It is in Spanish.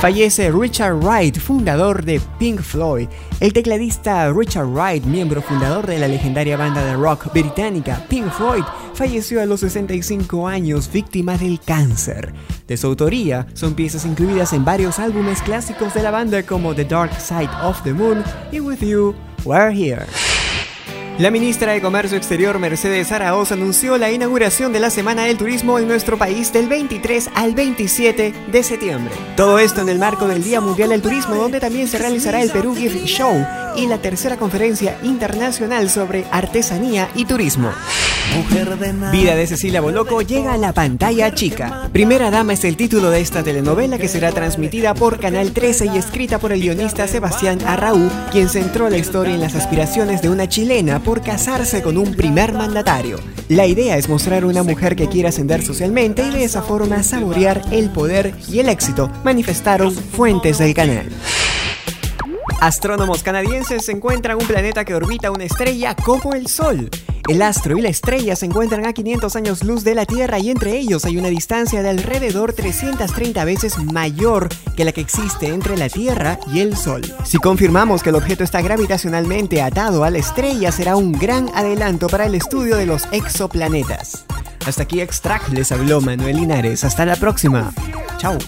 Fallece Richard Wright, fundador de Pink Floyd. El tecladista Richard Wright, miembro fundador de la legendaria banda de rock británica Pink Floyd, falleció a los 65 años víctima del cáncer. De su autoría, son piezas incluidas en varios álbumes clásicos de la banda como The Dark Side of the Moon y With You, We're Here. La ministra de Comercio Exterior Mercedes Araoz anunció la inauguración de la Semana del Turismo en nuestro país del 23 al 27 de septiembre. Todo esto en el marco del Día Mundial del Turismo, donde también se realizará el Perú Gift Show y la tercera conferencia internacional sobre artesanía y turismo. Vida de Cecilia Boloco llega a la pantalla chica. Primera Dama es el título de esta telenovela que será transmitida por Canal 13 y escrita por el guionista Sebastián Arraú, quien centró la historia en las aspiraciones de una chilena por casarse con un primer mandatario. La idea es mostrar una mujer que quiere ascender socialmente y de esa forma saborear el poder y el éxito, manifestaron fuentes del canal. Astrónomos canadienses encuentran un planeta que orbita una estrella como el Sol. El astro y la estrella se encuentran a 500 años luz de la Tierra y entre ellos hay una distancia de alrededor 330 veces mayor que la que existe entre la Tierra y el Sol. Si confirmamos que el objeto está gravitacionalmente atado a la estrella, será un gran adelanto para el estudio de los exoplanetas. Hasta aquí Extract les habló Manuel Linares. Hasta la próxima. Chao.